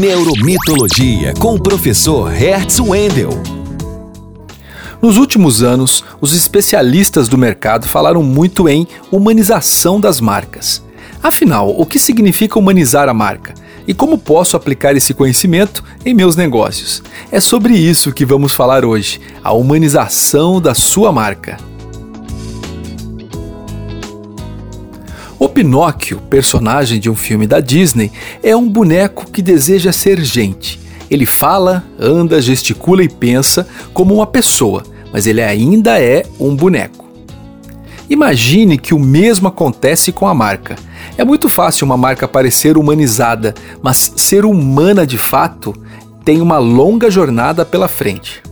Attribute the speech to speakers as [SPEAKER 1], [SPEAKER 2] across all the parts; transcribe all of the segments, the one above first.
[SPEAKER 1] Neuromitologia com o professor Hertz Wendel.
[SPEAKER 2] Nos últimos anos, os especialistas do mercado falaram muito em humanização das marcas. Afinal, o que significa humanizar a marca? E como posso aplicar esse conhecimento em meus negócios? É sobre isso que vamos falar hoje: a humanização da sua marca. Pinóquio, personagem de um filme da Disney, é um boneco que deseja ser gente. Ele fala, anda, gesticula e pensa como uma pessoa, mas ele ainda é um boneco. Imagine que o mesmo acontece com a marca. É muito fácil uma marca parecer humanizada, mas ser humana de fato tem uma longa jornada pela frente.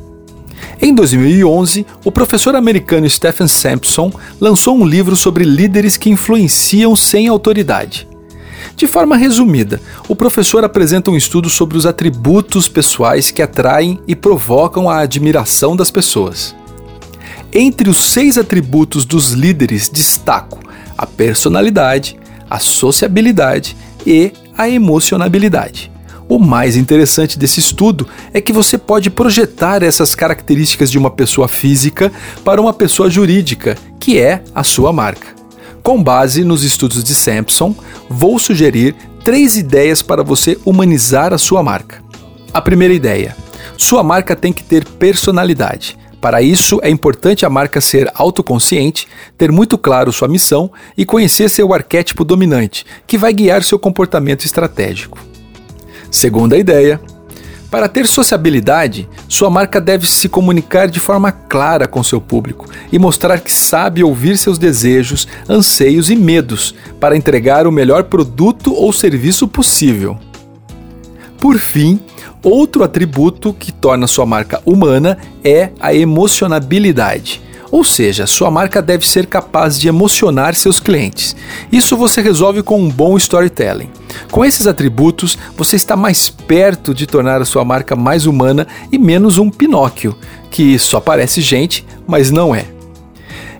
[SPEAKER 2] Em 2011, o professor americano Stephen Sampson lançou um livro sobre líderes que influenciam sem autoridade. De forma resumida, o professor apresenta um estudo sobre os atributos pessoais que atraem e provocam a admiração das pessoas. Entre os seis atributos dos líderes destaco a personalidade, a sociabilidade e a emocionabilidade. O mais interessante desse estudo é que você pode projetar essas características de uma pessoa física para uma pessoa jurídica, que é a sua marca. Com base nos estudos de Sampson, vou sugerir três ideias para você humanizar a sua marca. A primeira ideia: sua marca tem que ter personalidade. Para isso, é importante a marca ser autoconsciente, ter muito claro sua missão e conhecer seu arquétipo dominante, que vai guiar seu comportamento estratégico. Segunda ideia: para ter sociabilidade, sua marca deve se comunicar de forma clara com seu público e mostrar que sabe ouvir seus desejos, anseios e medos para entregar o melhor produto ou serviço possível. Por fim, outro atributo que torna sua marca humana é a emocionabilidade ou seja, sua marca deve ser capaz de emocionar seus clientes. Isso você resolve com um bom storytelling. Com esses atributos, você está mais perto de tornar a sua marca mais humana e menos um Pinóquio, que só parece gente, mas não é.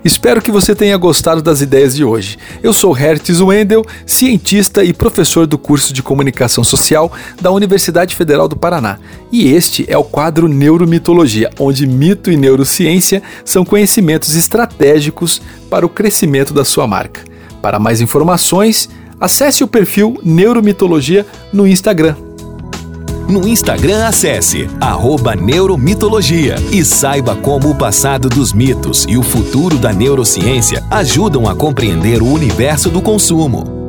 [SPEAKER 2] Espero que você tenha gostado das ideias de hoje. Eu sou Hertz Wendel, cientista e professor do curso de Comunicação Social da Universidade Federal do Paraná. E este é o quadro Neuromitologia, onde mito e neurociência são conhecimentos estratégicos para o crescimento da sua marca. Para mais informações, acesse o perfil Neuromitologia no Instagram.
[SPEAKER 1] No Instagram, acesse Neuromitologia e saiba como o passado dos mitos e o futuro da neurociência ajudam a compreender o universo do consumo.